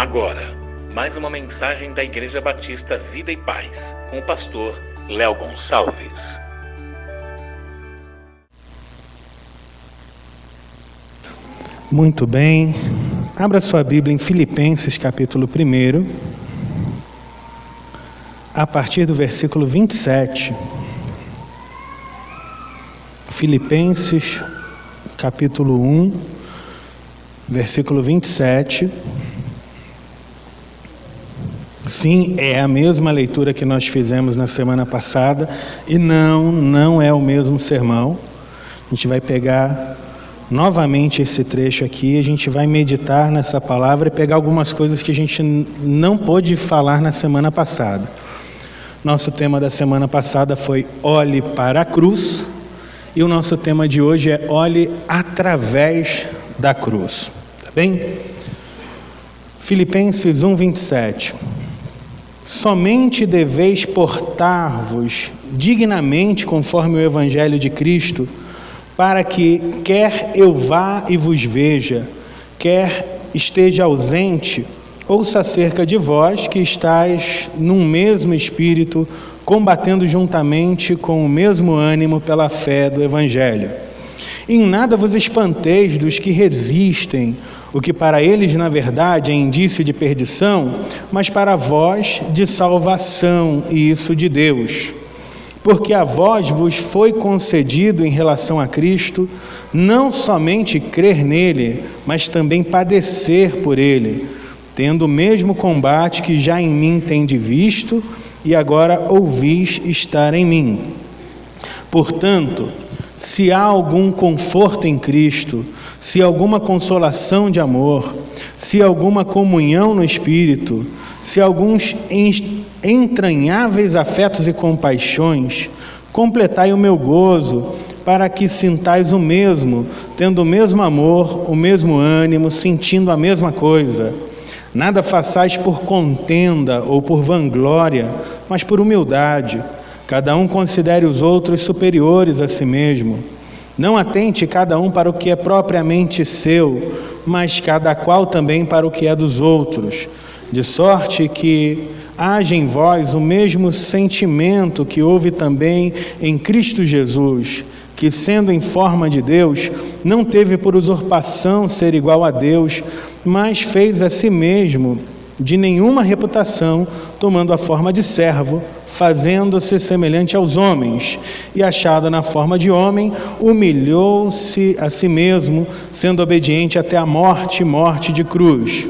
Agora, mais uma mensagem da Igreja Batista Vida e Paz, com o pastor Léo Gonçalves. Muito bem. Abra sua Bíblia em Filipenses, capítulo 1, a partir do versículo 27. Filipenses, capítulo 1, versículo 27. Sim, é a mesma leitura que nós fizemos na semana passada, e não, não é o mesmo sermão. A gente vai pegar novamente esse trecho aqui, a gente vai meditar nessa palavra e pegar algumas coisas que a gente não pôde falar na semana passada. Nosso tema da semana passada foi Olhe para a cruz, e o nosso tema de hoje é Olhe através da cruz. Tá bem? Filipenses 1:27 Somente deveis portar-vos dignamente conforme o evangelho de Cristo, para que quer eu vá e vos veja, quer esteja ausente, ouça acerca de vós que estáis num mesmo espírito, combatendo juntamente com o mesmo ânimo pela fé do evangelho. Em nada vos espanteis dos que resistem, o que para eles, na verdade, é indício de perdição, mas para vós de salvação, e isso de Deus. Porque a vós vos foi concedido em relação a Cristo, não somente crer nele, mas também padecer por ele, tendo o mesmo combate que já em mim tende visto e agora ouvis estar em mim. Portanto, se há algum conforto em Cristo, se alguma consolação de amor, se alguma comunhão no Espírito, se alguns entranháveis afetos e compaixões, completai o meu gozo, para que sintais o mesmo, tendo o mesmo amor, o mesmo ânimo, sentindo a mesma coisa. Nada façais por contenda ou por vanglória, mas por humildade Cada um considere os outros superiores a si mesmo. Não atente cada um para o que é propriamente seu, mas cada qual também para o que é dos outros, de sorte que haja em vós o mesmo sentimento que houve também em Cristo Jesus, que, sendo em forma de Deus, não teve por usurpação ser igual a Deus, mas fez a si mesmo de nenhuma reputação, tomando a forma de servo fazendo-se semelhante aos homens, e achado na forma de homem, humilhou-se a si mesmo, sendo obediente até a morte morte de cruz.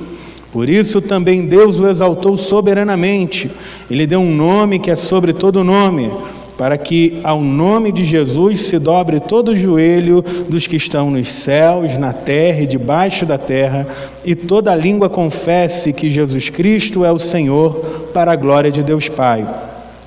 Por isso também Deus o exaltou soberanamente, e lhe deu um nome que é sobre todo nome, para que ao nome de Jesus se dobre todo o joelho dos que estão nos céus, na terra e debaixo da terra, e toda língua confesse que Jesus Cristo é o Senhor, para a glória de Deus Pai.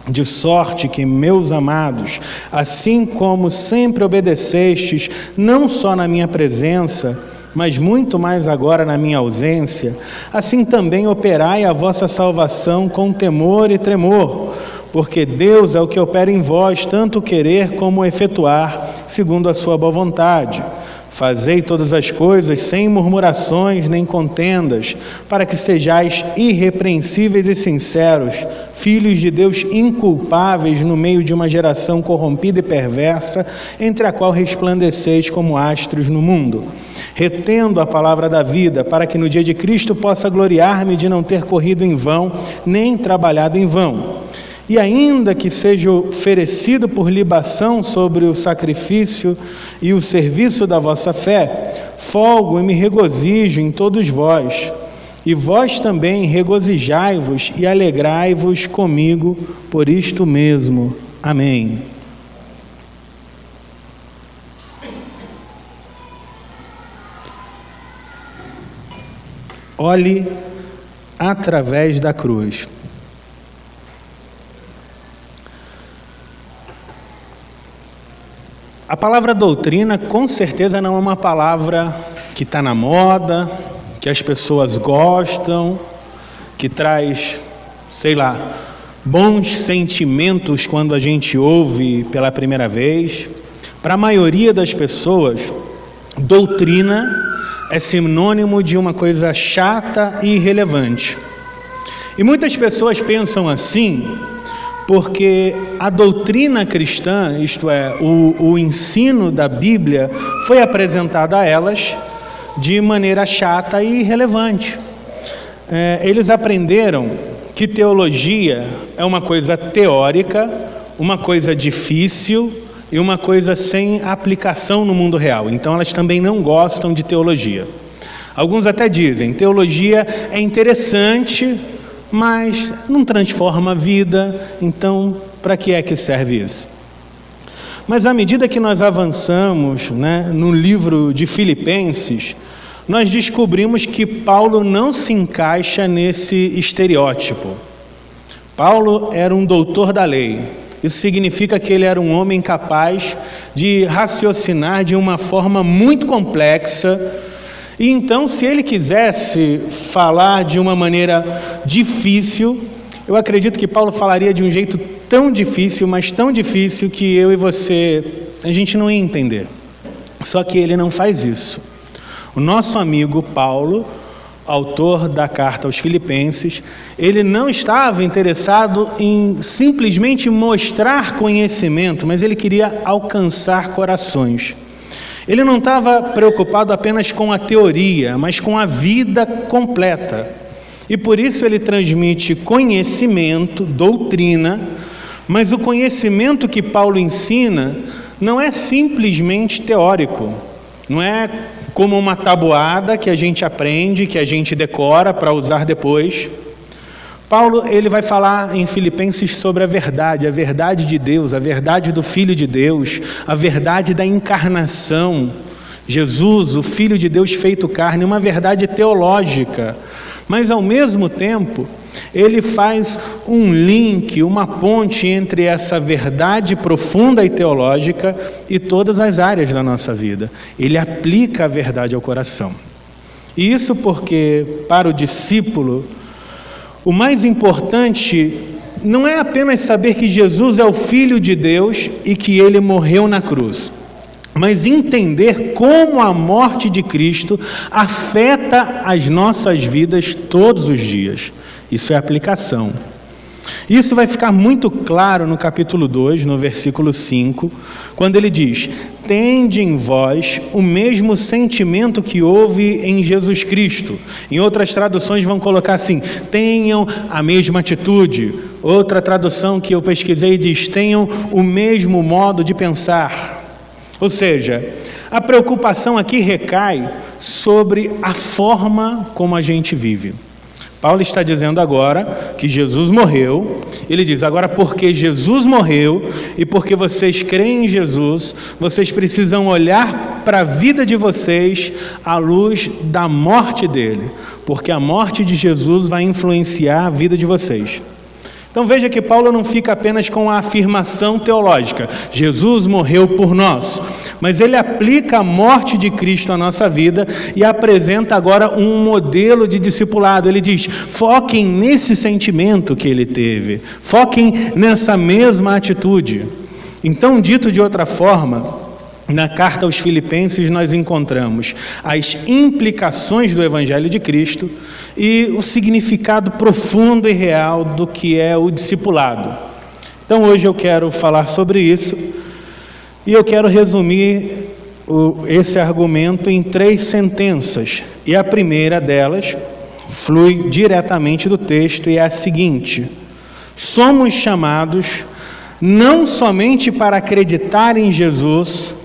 De sorte que, meus amados, assim como sempre obedecestes, não só na minha presença, mas muito mais agora na minha ausência, assim também operai a vossa salvação com temor e tremor, porque Deus é o que opera em vós, tanto querer como efetuar, segundo a sua boa vontade. Fazei todas as coisas sem murmurações nem contendas, para que sejais irrepreensíveis e sinceros, filhos de Deus inculpáveis no meio de uma geração corrompida e perversa, entre a qual resplandeceis como astros no mundo. Retendo a palavra da vida, para que no dia de Cristo possa gloriar-me de não ter corrido em vão, nem trabalhado em vão e ainda que seja oferecido por libação sobre o sacrifício e o serviço da vossa fé, folgo e me regozijo em todos vós. E vós também regozijai-vos e alegrai-vos comigo por isto mesmo. Amém. Olhe através da cruz. A palavra doutrina, com certeza, não é uma palavra que está na moda, que as pessoas gostam, que traz, sei lá, bons sentimentos quando a gente ouve pela primeira vez. Para a maioria das pessoas, doutrina é sinônimo de uma coisa chata e irrelevante. E muitas pessoas pensam assim porque a doutrina cristã, isto é, o, o ensino da Bíblia, foi apresentado a elas de maneira chata e irrelevante. É, eles aprenderam que teologia é uma coisa teórica, uma coisa difícil e uma coisa sem aplicação no mundo real. Então elas também não gostam de teologia. Alguns até dizem: teologia é interessante, mas não transforma a vida, então para que é que serve isso? Mas à medida que nós avançamos né, no livro de Filipenses, nós descobrimos que Paulo não se encaixa nesse estereótipo. Paulo era um doutor da lei. Isso significa que ele era um homem capaz de raciocinar de uma forma muito complexa e então, se ele quisesse falar de uma maneira difícil, eu acredito que Paulo falaria de um jeito tão difícil, mas tão difícil que eu e você, a gente não ia entender. Só que ele não faz isso. O nosso amigo Paulo, autor da carta aos Filipenses, ele não estava interessado em simplesmente mostrar conhecimento, mas ele queria alcançar corações. Ele não estava preocupado apenas com a teoria, mas com a vida completa. E por isso ele transmite conhecimento, doutrina, mas o conhecimento que Paulo ensina não é simplesmente teórico, não é como uma tabuada que a gente aprende, que a gente decora para usar depois. Paulo ele vai falar em Filipenses sobre a verdade, a verdade de Deus, a verdade do Filho de Deus, a verdade da encarnação. Jesus, o Filho de Deus feito carne, uma verdade teológica, mas ao mesmo tempo ele faz um link, uma ponte entre essa verdade profunda e teológica e todas as áreas da nossa vida. Ele aplica a verdade ao coração. E isso porque, para o discípulo, o mais importante não é apenas saber que Jesus é o Filho de Deus e que ele morreu na cruz, mas entender como a morte de Cristo afeta as nossas vidas todos os dias. Isso é aplicação. Isso vai ficar muito claro no capítulo 2, no versículo 5, quando ele diz: Tende em vós o mesmo sentimento que houve em Jesus Cristo. Em outras traduções vão colocar assim: tenham a mesma atitude. Outra tradução que eu pesquisei diz: tenham o mesmo modo de pensar. Ou seja, a preocupação aqui recai sobre a forma como a gente vive. Paulo está dizendo agora que Jesus morreu. Ele diz: agora, porque Jesus morreu e porque vocês creem em Jesus, vocês precisam olhar para a vida de vocês à luz da morte dele, porque a morte de Jesus vai influenciar a vida de vocês. Então veja que Paulo não fica apenas com a afirmação teológica, Jesus morreu por nós, mas ele aplica a morte de Cristo à nossa vida e apresenta agora um modelo de discipulado. Ele diz: foquem nesse sentimento que ele teve, foquem nessa mesma atitude. Então, dito de outra forma, na carta aos Filipenses, nós encontramos as implicações do Evangelho de Cristo e o significado profundo e real do que é o discipulado. Então, hoje eu quero falar sobre isso e eu quero resumir o, esse argumento em três sentenças. E a primeira delas flui diretamente do texto e é a seguinte: Somos chamados não somente para acreditar em Jesus,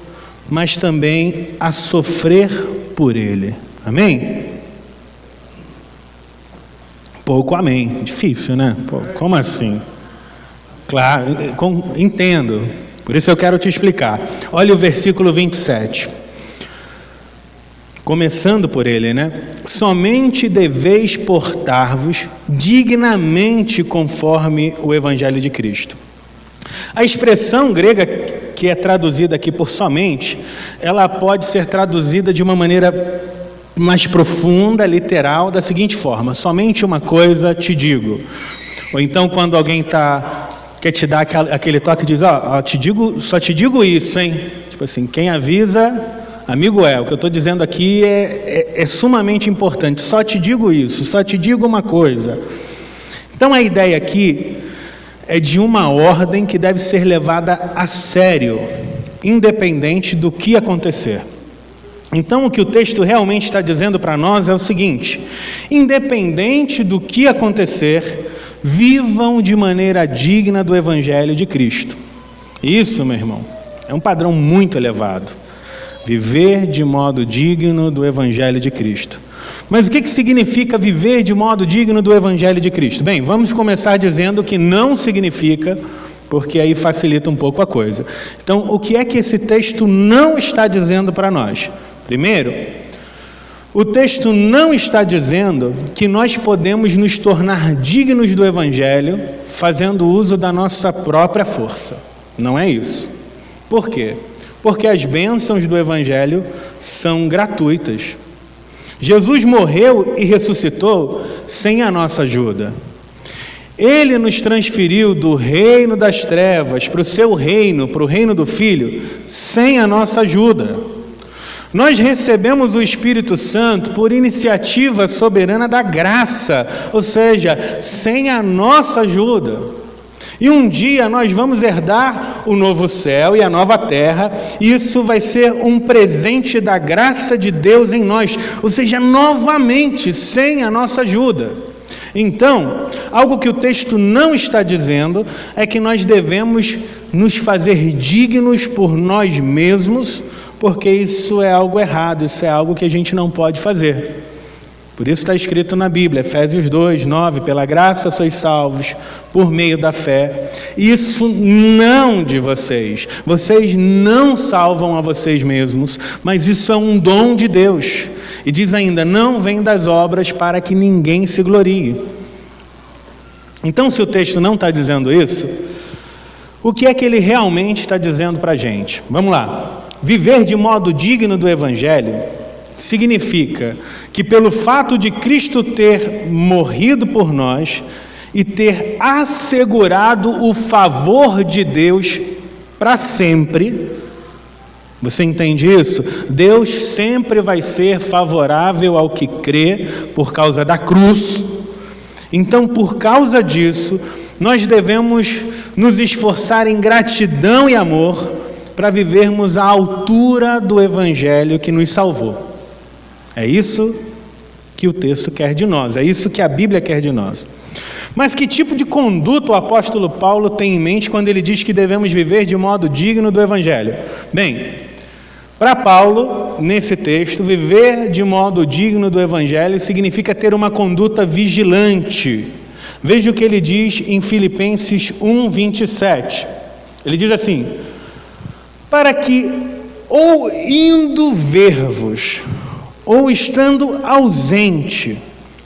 mas também a sofrer por Ele. Amém? Pouco amém. Difícil, né? Pô, como assim? Claro, entendo. Por isso eu quero te explicar. Olha o versículo 27. Começando por ele, né? Somente deveis portar-vos dignamente conforme o Evangelho de Cristo. A expressão grega que é traduzida aqui por somente, ela pode ser traduzida de uma maneira mais profunda, literal, da seguinte forma: somente uma coisa te digo. Ou então, quando alguém tá, quer te dar aquele toque, diz: Ó, oh, te digo, só te digo isso, hein? Tipo assim, quem avisa, Amigo é, o que eu estou dizendo aqui é, é, é sumamente importante. Só te digo isso, só te digo uma coisa. Então a ideia aqui é de uma ordem que deve ser levada a sério, independente do que acontecer. Então, o que o texto realmente está dizendo para nós é o seguinte: independente do que acontecer, vivam de maneira digna do Evangelho de Cristo. Isso, meu irmão, é um padrão muito elevado. Viver de modo digno do Evangelho de Cristo. Mas o que, que significa viver de modo digno do Evangelho de Cristo? Bem, vamos começar dizendo que não significa, porque aí facilita um pouco a coisa. Então, o que é que esse texto não está dizendo para nós? Primeiro, o texto não está dizendo que nós podemos nos tornar dignos do Evangelho fazendo uso da nossa própria força. Não é isso. Por quê? Porque as bênçãos do Evangelho são gratuitas. Jesus morreu e ressuscitou sem a nossa ajuda. Ele nos transferiu do reino das trevas para o seu reino, para o reino do Filho, sem a nossa ajuda. Nós recebemos o Espírito Santo por iniciativa soberana da graça, ou seja, sem a nossa ajuda. E um dia nós vamos herdar o novo céu e a nova terra, e isso vai ser um presente da graça de Deus em nós, ou seja, novamente, sem a nossa ajuda. Então, algo que o texto não está dizendo é que nós devemos nos fazer dignos por nós mesmos porque isso é algo errado, isso é algo que a gente não pode fazer. Por isso está escrito na Bíblia, Efésios 2, 9: pela graça sois salvos por meio da fé. Isso não de vocês. Vocês não salvam a vocês mesmos, mas isso é um dom de Deus. E diz ainda: não vem das obras para que ninguém se glorie. Então, se o texto não está dizendo isso, o que é que ele realmente está dizendo para a gente? Vamos lá. Viver de modo digno do Evangelho significa que, pelo fato de Cristo ter morrido por nós e ter assegurado o favor de Deus para sempre, você entende isso? Deus sempre vai ser favorável ao que crê por causa da cruz. Então, por causa disso, nós devemos nos esforçar em gratidão e amor para vivermos à altura do Evangelho que nos salvou. É isso que o texto quer de nós, é isso que a Bíblia quer de nós. Mas que tipo de conduta o apóstolo Paulo tem em mente quando ele diz que devemos viver de modo digno do Evangelho? Bem, para Paulo, nesse texto, viver de modo digno do Evangelho significa ter uma conduta vigilante. Veja o que ele diz em Filipenses 1, 27. Ele diz assim: para que, ou indo ver-vos, ou estando ausente,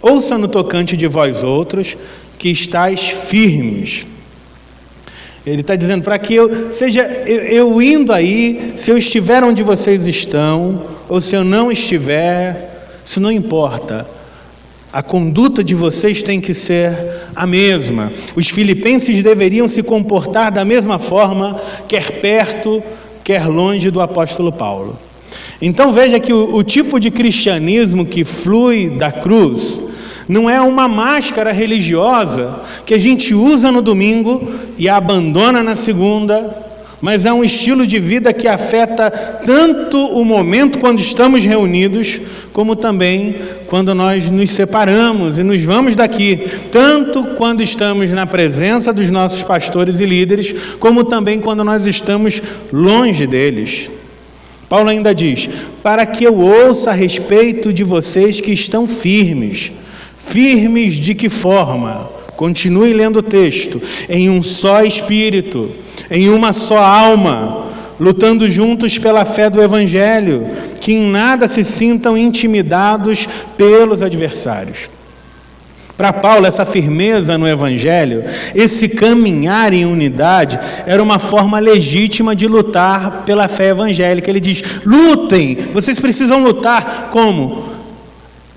ouça no tocante de vós outros, que estáis firmes. Ele está dizendo para que eu, seja eu, eu, indo aí, se eu estiver onde vocês estão, ou se eu não estiver, isso não importa. A conduta de vocês tem que ser a mesma. Os filipenses deveriam se comportar da mesma forma, quer perto, quer longe do apóstolo Paulo. Então veja que o, o tipo de cristianismo que flui da cruz não é uma máscara religiosa que a gente usa no domingo e abandona na segunda, mas é um estilo de vida que afeta tanto o momento quando estamos reunidos, como também quando nós nos separamos e nos vamos daqui, tanto quando estamos na presença dos nossos pastores e líderes, como também quando nós estamos longe deles. Paulo ainda diz: para que eu ouça a respeito de vocês que estão firmes. Firmes de que forma? Continue lendo o texto. Em um só espírito em uma só alma, lutando juntos pela fé do Evangelho, que em nada se sintam intimidados pelos adversários. Para Paulo, essa firmeza no Evangelho, esse caminhar em unidade, era uma forma legítima de lutar pela fé evangélica. Ele diz: lutem, vocês precisam lutar como?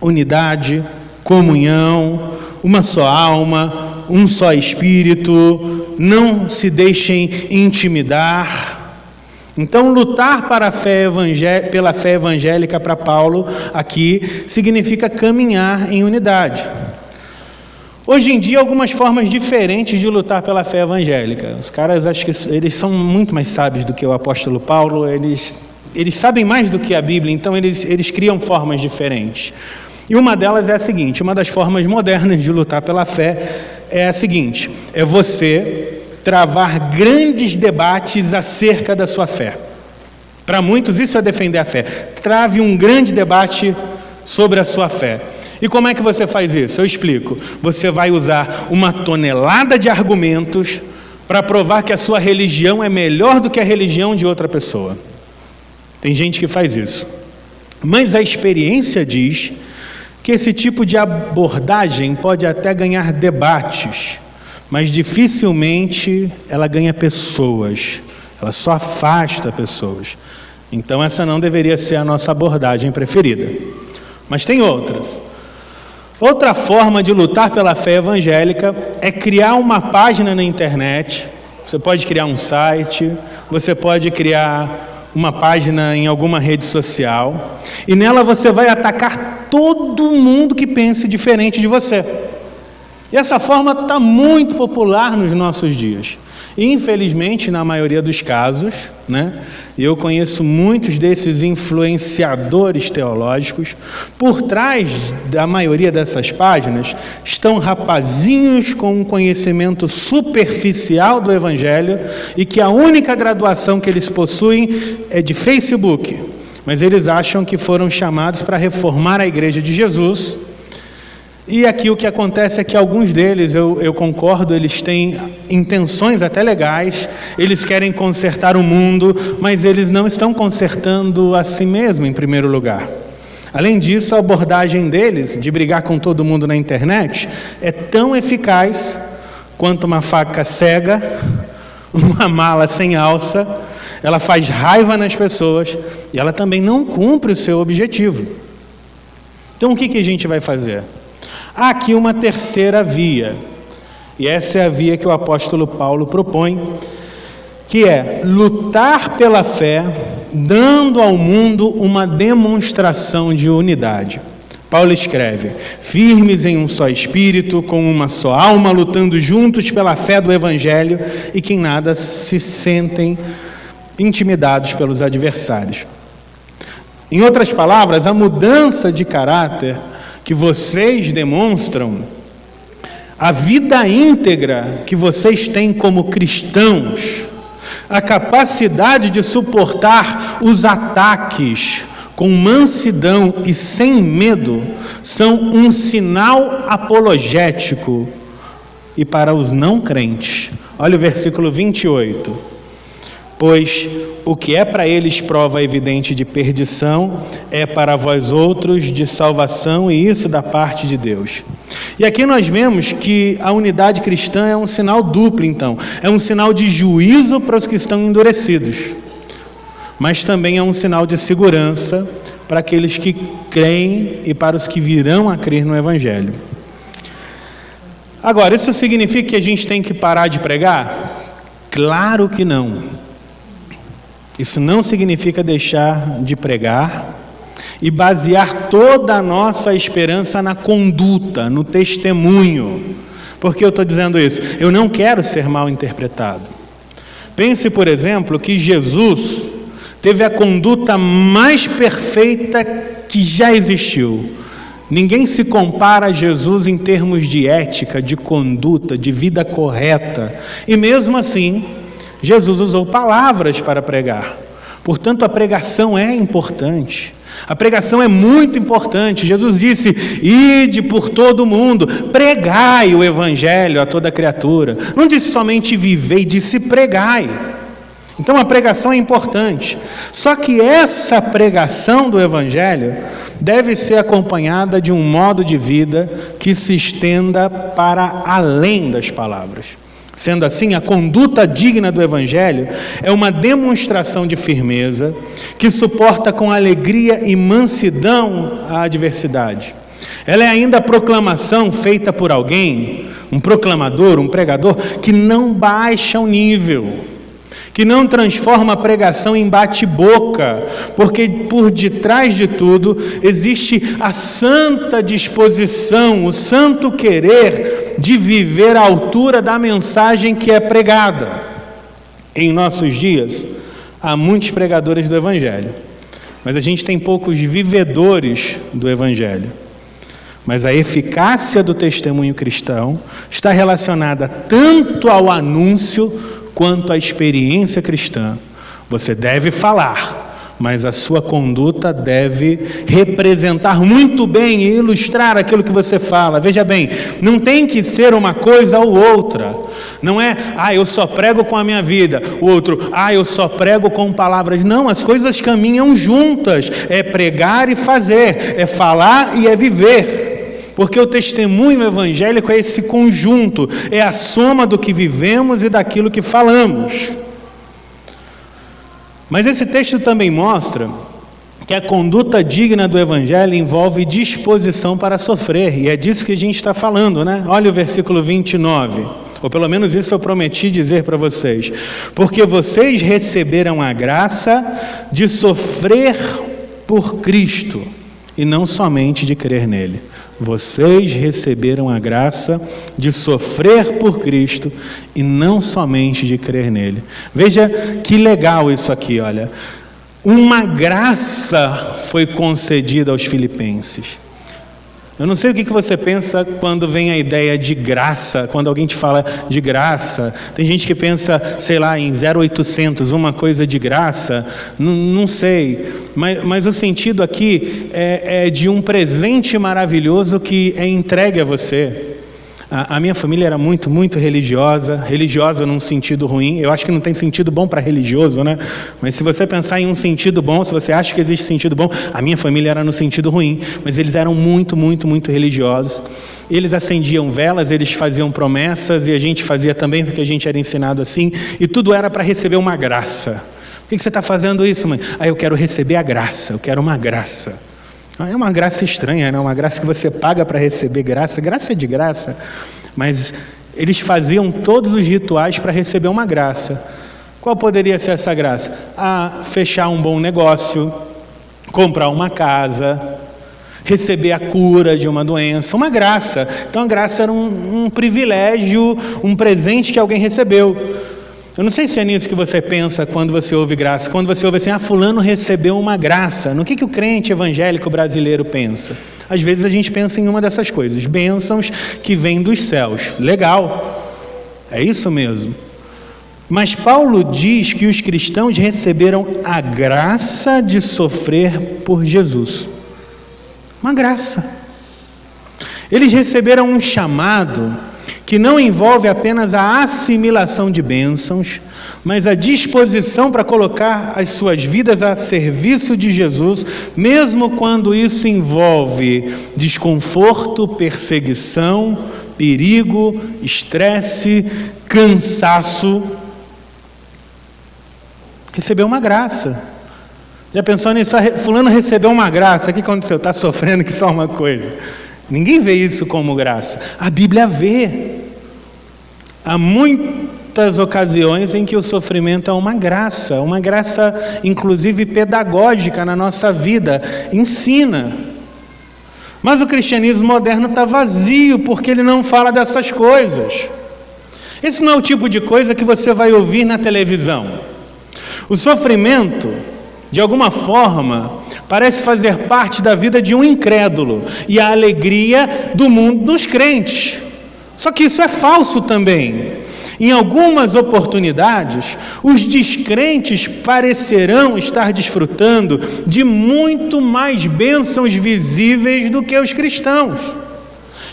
Unidade, comunhão, uma só alma, um só espírito, não se deixem intimidar. Então, lutar para fé pela fé evangélica para Paulo aqui significa caminhar em unidade. Hoje em dia, algumas formas diferentes de lutar pela fé evangélica. Os caras acho que eles são muito mais sábios do que o apóstolo Paulo, eles, eles sabem mais do que a Bíblia, então eles, eles criam formas diferentes. E uma delas é a seguinte: uma das formas modernas de lutar pela fé é a seguinte: é você travar grandes debates acerca da sua fé. Para muitos, isso é defender a fé. Trave um grande debate sobre a sua fé. E como é que você faz isso? Eu explico. Você vai usar uma tonelada de argumentos para provar que a sua religião é melhor do que a religião de outra pessoa. Tem gente que faz isso. Mas a experiência diz que esse tipo de abordagem pode até ganhar debates, mas dificilmente ela ganha pessoas, ela só afasta pessoas. Então, essa não deveria ser a nossa abordagem preferida. Mas tem outras. Outra forma de lutar pela fé evangélica é criar uma página na internet. Você pode criar um site, você pode criar uma página em alguma rede social, e nela você vai atacar todo mundo que pense diferente de você. E essa forma está muito popular nos nossos dias. Infelizmente, na maioria dos casos, né, eu conheço muitos desses influenciadores teológicos, por trás da maioria dessas páginas estão rapazinhos com um conhecimento superficial do Evangelho e que a única graduação que eles possuem é de Facebook. Mas eles acham que foram chamados para reformar a igreja de Jesus e aqui o que acontece é que alguns deles, eu, eu, concordo, eles têm intenções até legais, eles querem consertar o mundo, mas eles não estão consertando a si mesmo em primeiro lugar. Além disso, a abordagem deles, de brigar com todo mundo na internet, é tão eficaz quanto uma faca cega, uma mala sem alça, ela faz raiva nas pessoas e ela também não cumpre o seu objetivo. Então, o que, que a gente vai fazer? Há aqui uma terceira via, e essa é a via que o apóstolo Paulo propõe, que é lutar pela fé, dando ao mundo uma demonstração de unidade. Paulo escreve: firmes em um só espírito, com uma só alma, lutando juntos pela fé do Evangelho e que em nada se sentem intimidados pelos adversários. Em outras palavras, a mudança de caráter que vocês demonstram, a vida íntegra que vocês têm como cristãos, a capacidade de suportar os ataques com mansidão e sem medo, são um sinal apologético. E para os não crentes, olha o versículo 28 pois o que é para eles prova evidente de perdição é para vós outros de salvação, e isso da parte de Deus. E aqui nós vemos que a unidade cristã é um sinal duplo, então, é um sinal de juízo para os que estão endurecidos, mas também é um sinal de segurança para aqueles que creem e para os que virão a crer no Evangelho. Agora, isso significa que a gente tem que parar de pregar? Claro que não. Isso não significa deixar de pregar e basear toda a nossa esperança na conduta, no testemunho. Por que eu estou dizendo isso? Eu não quero ser mal interpretado. Pense, por exemplo, que Jesus teve a conduta mais perfeita que já existiu. Ninguém se compara a Jesus em termos de ética, de conduta, de vida correta. E mesmo assim, Jesus usou palavras para pregar. Portanto, a pregação é importante. A pregação é muito importante. Jesus disse: Ide por todo o mundo, pregai o evangelho a toda criatura. Não disse somente vivei, disse pregai. Então a pregação é importante. Só que essa pregação do evangelho deve ser acompanhada de um modo de vida que se estenda para além das palavras. Sendo assim, a conduta digna do Evangelho é uma demonstração de firmeza que suporta com alegria e mansidão a adversidade. Ela é ainda a proclamação feita por alguém, um proclamador, um pregador, que não baixa o nível, que não transforma a pregação em bate-boca, porque por detrás de tudo existe a santa disposição, o santo querer de viver à altura da mensagem que é pregada. Em nossos dias, há muitos pregadores do Evangelho, mas a gente tem poucos vivedores do Evangelho. Mas a eficácia do testemunho cristão está relacionada tanto ao anúncio quanto à experiência cristã. Você deve falar, mas a sua conduta deve representar muito bem e ilustrar aquilo que você fala. Veja bem, não tem que ser uma coisa ou outra. Não é, ah, eu só prego com a minha vida. O outro, ah, eu só prego com palavras. Não, as coisas caminham juntas. É pregar e fazer, é falar e é viver. Porque o testemunho evangélico é esse conjunto, é a soma do que vivemos e daquilo que falamos. Mas esse texto também mostra que a conduta digna do Evangelho envolve disposição para sofrer, e é disso que a gente está falando, né? Olha o versículo 29, ou pelo menos isso eu prometi dizer para vocês: porque vocês receberam a graça de sofrer por Cristo, e não somente de crer nele. Vocês receberam a graça de sofrer por Cristo e não somente de crer nele. Veja que legal isso aqui, olha. Uma graça foi concedida aos filipenses. Eu não sei o que você pensa quando vem a ideia de graça, quando alguém te fala de graça. Tem gente que pensa, sei lá, em 0800, uma coisa de graça. Não, não sei. Mas, mas, o sentido aqui é, é de um presente maravilhoso que é entregue a você. A, a minha família era muito, muito religiosa, religiosa num sentido ruim. Eu acho que não tem sentido bom para religioso, né? Mas se você pensar em um sentido bom, se você acha que existe sentido bom, a minha família era no sentido ruim, mas eles eram muito, muito, muito religiosos. Eles acendiam velas, eles faziam promessas e a gente fazia também porque a gente era ensinado assim, e tudo era para receber uma graça. Por que você está fazendo isso, mãe? Ah, eu quero receber a graça, eu quero uma graça. É uma graça estranha, né? uma graça que você paga para receber graça. Graça é de graça, mas eles faziam todos os rituais para receber uma graça. Qual poderia ser essa graça? Ah, fechar um bom negócio, comprar uma casa, receber a cura de uma doença, uma graça. Então a graça era um, um privilégio, um presente que alguém recebeu. Eu não sei se é nisso que você pensa quando você ouve graça. Quando você ouve assim, ah, fulano recebeu uma graça. No que, que o crente evangélico brasileiro pensa? Às vezes a gente pensa em uma dessas coisas, bênçãos que vêm dos céus. Legal, é isso mesmo. Mas Paulo diz que os cristãos receberam a graça de sofrer por Jesus. Uma graça. Eles receberam um chamado que não envolve apenas a assimilação de bênçãos, mas a disposição para colocar as suas vidas a serviço de Jesus, mesmo quando isso envolve desconforto, perseguição, perigo, estresse, cansaço. Recebeu uma graça. Já pensou nisso? Fulano recebeu uma graça. O que aconteceu? Está sofrendo que só uma coisa. Ninguém vê isso como graça. A Bíblia vê. Há muitas ocasiões em que o sofrimento é uma graça, uma graça inclusive pedagógica na nossa vida, ensina. Mas o cristianismo moderno está vazio porque ele não fala dessas coisas. Esse não é o tipo de coisa que você vai ouvir na televisão. O sofrimento, de alguma forma, parece fazer parte da vida de um incrédulo e a alegria do mundo dos crentes. Só que isso é falso também. Em algumas oportunidades, os descrentes parecerão estar desfrutando de muito mais bênçãos visíveis do que os cristãos.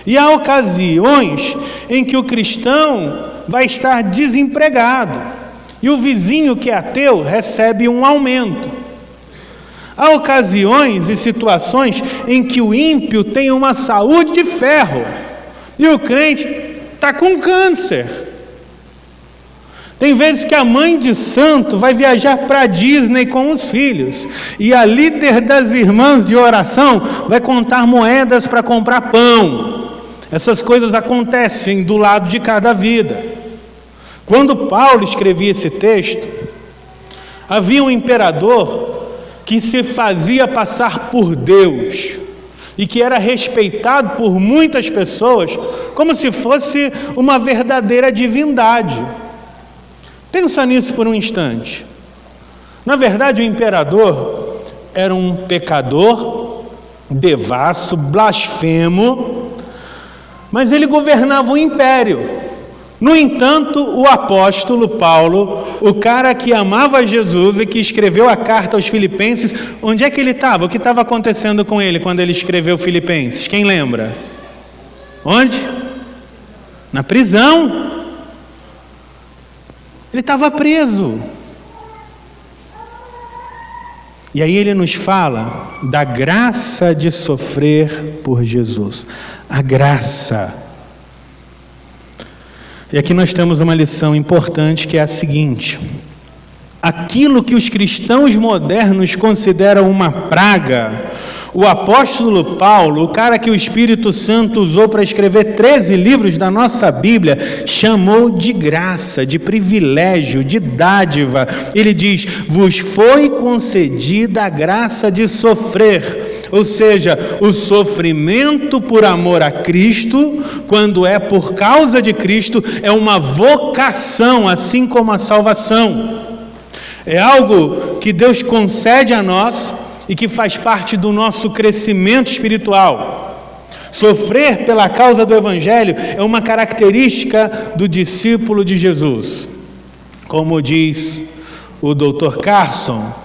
E há ocasiões em que o cristão vai estar desempregado e o vizinho que é ateu recebe um aumento. Há ocasiões e situações em que o ímpio tem uma saúde de ferro e o crente está com câncer. Tem vezes que a mãe de santo vai viajar para Disney com os filhos e a líder das irmãs de oração vai contar moedas para comprar pão. Essas coisas acontecem do lado de cada vida. Quando Paulo escrevia esse texto, Havia um imperador que se fazia passar por Deus e que era respeitado por muitas pessoas como se fosse uma verdadeira divindade. Pensa nisso por um instante. Na verdade, o imperador era um pecador, devasso, blasfemo, mas ele governava o império. No entanto, o apóstolo Paulo, o cara que amava Jesus e que escreveu a carta aos Filipenses, onde é que ele estava? O que estava acontecendo com ele quando ele escreveu Filipenses? Quem lembra? Onde? Na prisão. Ele estava preso. E aí ele nos fala da graça de sofrer por Jesus. A graça. E aqui nós temos uma lição importante que é a seguinte: aquilo que os cristãos modernos consideram uma praga, o apóstolo Paulo, o cara que o Espírito Santo usou para escrever 13 livros da nossa Bíblia, chamou de graça, de privilégio, de dádiva. Ele diz: Vos foi concedida a graça de sofrer ou seja, o sofrimento por amor a Cristo, quando é por causa de Cristo, é uma vocação, assim como a salvação. É algo que Deus concede a nós e que faz parte do nosso crescimento espiritual. Sofrer pela causa do Evangelho é uma característica do discípulo de Jesus. Como diz o Dr. Carson,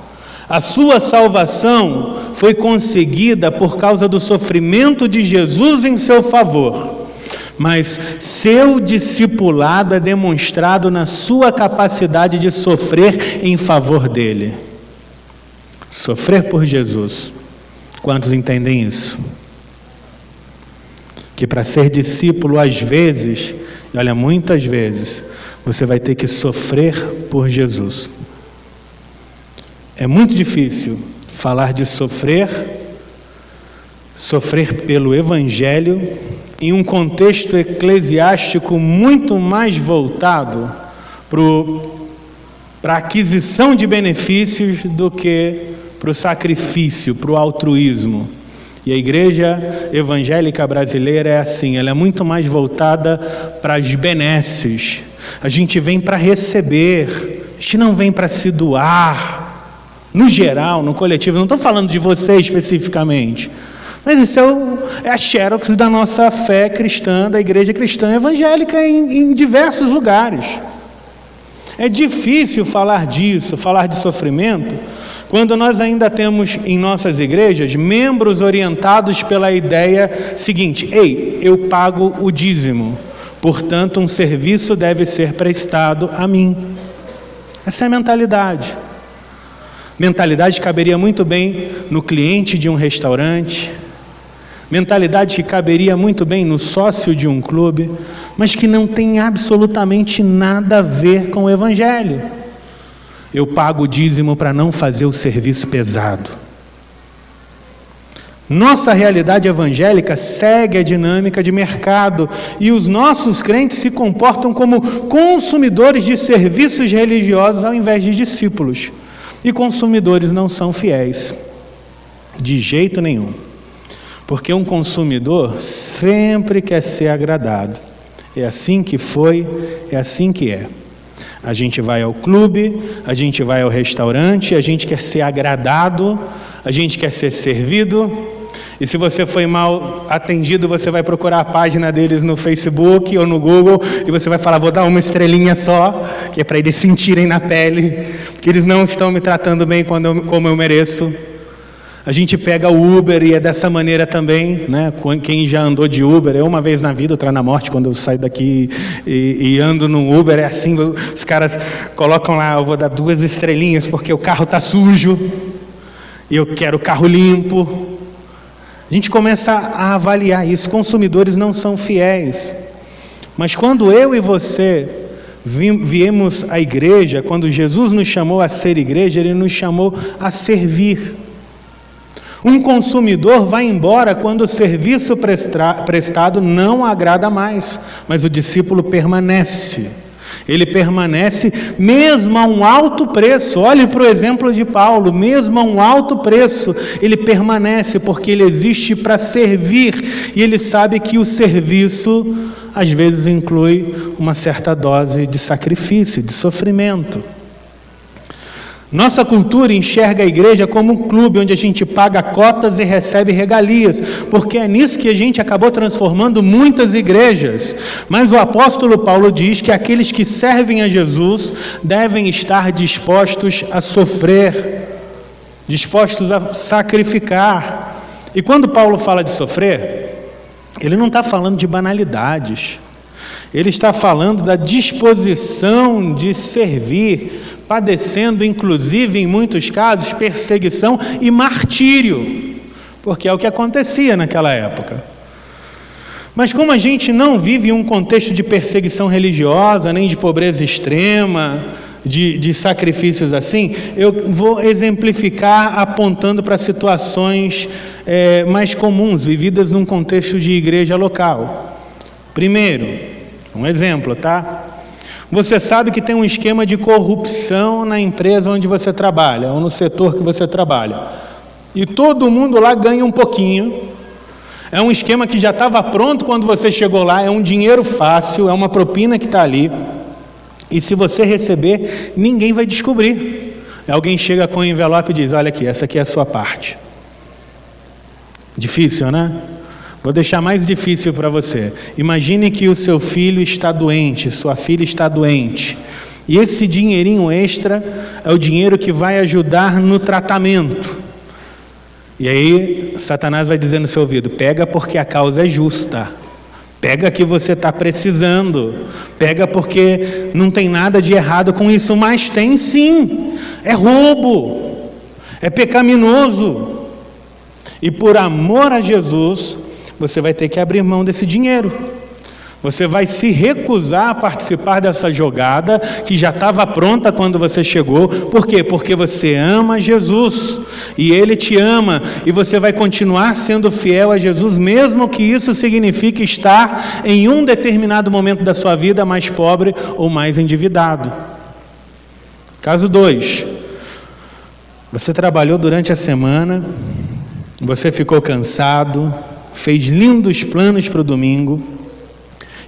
a sua salvação foi conseguida por causa do sofrimento de Jesus em seu favor, mas seu discipulado é demonstrado na sua capacidade de sofrer em favor dele. Sofrer por Jesus. Quantos entendem isso? Que para ser discípulo, às vezes, olha, muitas vezes, você vai ter que sofrer por Jesus. É muito difícil falar de sofrer, sofrer pelo Evangelho, em um contexto eclesiástico muito mais voltado para a aquisição de benefícios do que para o sacrifício, para o altruísmo. E a igreja evangélica brasileira é assim, ela é muito mais voltada para as benesses. A gente vem para receber, a gente não vem para se doar no geral, no coletivo, não estou falando de você especificamente, mas isso é, o, é, a xerox da nossa fé cristã, da igreja cristã evangélica em, em diversos lugares. É difícil falar disso, falar de sofrimento, quando nós ainda temos em nossas igrejas membros orientados pela ideia seguinte: ei, eu pago o dízimo, portanto, um serviço deve ser prestado a mim. Essa é a mentalidade. Mentalidade que caberia muito bem no cliente de um restaurante, mentalidade que caberia muito bem no sócio de um clube, mas que não tem absolutamente nada a ver com o Evangelho. Eu pago o dízimo para não fazer o serviço pesado. Nossa realidade evangélica segue a dinâmica de mercado e os nossos crentes se comportam como consumidores de serviços religiosos ao invés de discípulos. E consumidores não são fiéis, de jeito nenhum. Porque um consumidor sempre quer ser agradado. É assim que foi, é assim que é. A gente vai ao clube, a gente vai ao restaurante, a gente quer ser agradado, a gente quer ser servido, e se você foi mal atendido, você vai procurar a página deles no Facebook ou no Google e você vai falar: vou dar uma estrelinha só, que é para eles sentirem na pele que eles não estão me tratando bem eu, como eu mereço. A gente pega o Uber e é dessa maneira também, né? Quem já andou de Uber, eu uma vez na vida, outra na morte, quando eu saio daqui e, e ando no Uber, é assim, os caras colocam lá, eu vou dar duas estrelinhas porque o carro está sujo, e eu quero o carro limpo. A gente começa a avaliar isso. Consumidores não são fiéis. Mas quando eu e você viemos à igreja, quando Jesus nos chamou a ser igreja, Ele nos chamou a servir. Um consumidor vai embora quando o serviço prestado não agrada mais, mas o discípulo permanece. Ele permanece mesmo a um alto preço. Olhe para o exemplo de Paulo, mesmo a um alto preço, ele permanece porque ele existe para servir e ele sabe que o serviço às vezes inclui uma certa dose de sacrifício, de sofrimento. Nossa cultura enxerga a igreja como um clube onde a gente paga cotas e recebe regalias, porque é nisso que a gente acabou transformando muitas igrejas. Mas o apóstolo Paulo diz que aqueles que servem a Jesus devem estar dispostos a sofrer, dispostos a sacrificar. E quando Paulo fala de sofrer, ele não está falando de banalidades. Ele está falando da disposição de servir, padecendo, inclusive, em muitos casos, perseguição e martírio, porque é o que acontecia naquela época. Mas como a gente não vive um contexto de perseguição religiosa, nem de pobreza extrema, de, de sacrifícios assim, eu vou exemplificar apontando para situações é, mais comuns, vividas num contexto de igreja local. Primeiro, um exemplo, tá? Você sabe que tem um esquema de corrupção na empresa onde você trabalha, ou no setor que você trabalha. E todo mundo lá ganha um pouquinho. É um esquema que já estava pronto quando você chegou lá, é um dinheiro fácil, é uma propina que está ali. E se você receber, ninguém vai descobrir. Alguém chega com o envelope e diz: Olha aqui, essa aqui é a sua parte. Difícil, né? Vou deixar mais difícil para você. Imagine que o seu filho está doente, sua filha está doente. E esse dinheirinho extra é o dinheiro que vai ajudar no tratamento. E aí, Satanás vai dizer no seu ouvido: pega porque a causa é justa. Pega que você está precisando. Pega porque não tem nada de errado com isso, mas tem sim. É roubo. É pecaminoso. E por amor a Jesus, você vai ter que abrir mão desse dinheiro. Você vai se recusar a participar dessa jogada que já estava pronta quando você chegou. Por quê? Porque você ama Jesus e Ele te ama e você vai continuar sendo fiel a Jesus, mesmo que isso signifique estar em um determinado momento da sua vida mais pobre ou mais endividado. Caso 2. Você trabalhou durante a semana, você ficou cansado, fez lindos planos para o domingo.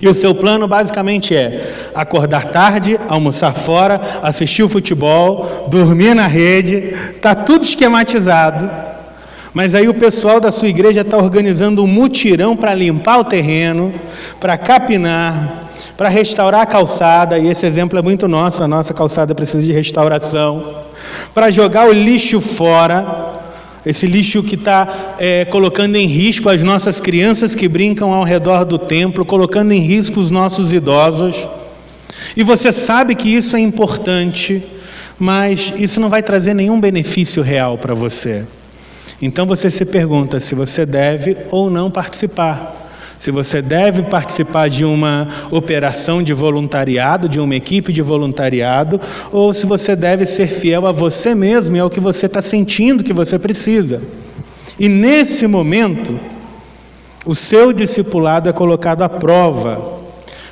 E o seu plano basicamente é acordar tarde, almoçar fora, assistir o futebol, dormir na rede, está tudo esquematizado. Mas aí o pessoal da sua igreja está organizando um mutirão para limpar o terreno, para capinar, para restaurar a calçada, e esse exemplo é muito nosso, a nossa calçada precisa de restauração, para jogar o lixo fora, esse lixo que está é, colocando em risco as nossas crianças que brincam ao redor do templo, colocando em risco os nossos idosos. E você sabe que isso é importante, mas isso não vai trazer nenhum benefício real para você. Então você se pergunta se você deve ou não participar se você deve participar de uma operação de voluntariado, de uma equipe de voluntariado, ou se você deve ser fiel a você mesmo e ao que você está sentindo que você precisa. E nesse momento, o seu discipulado é colocado à prova,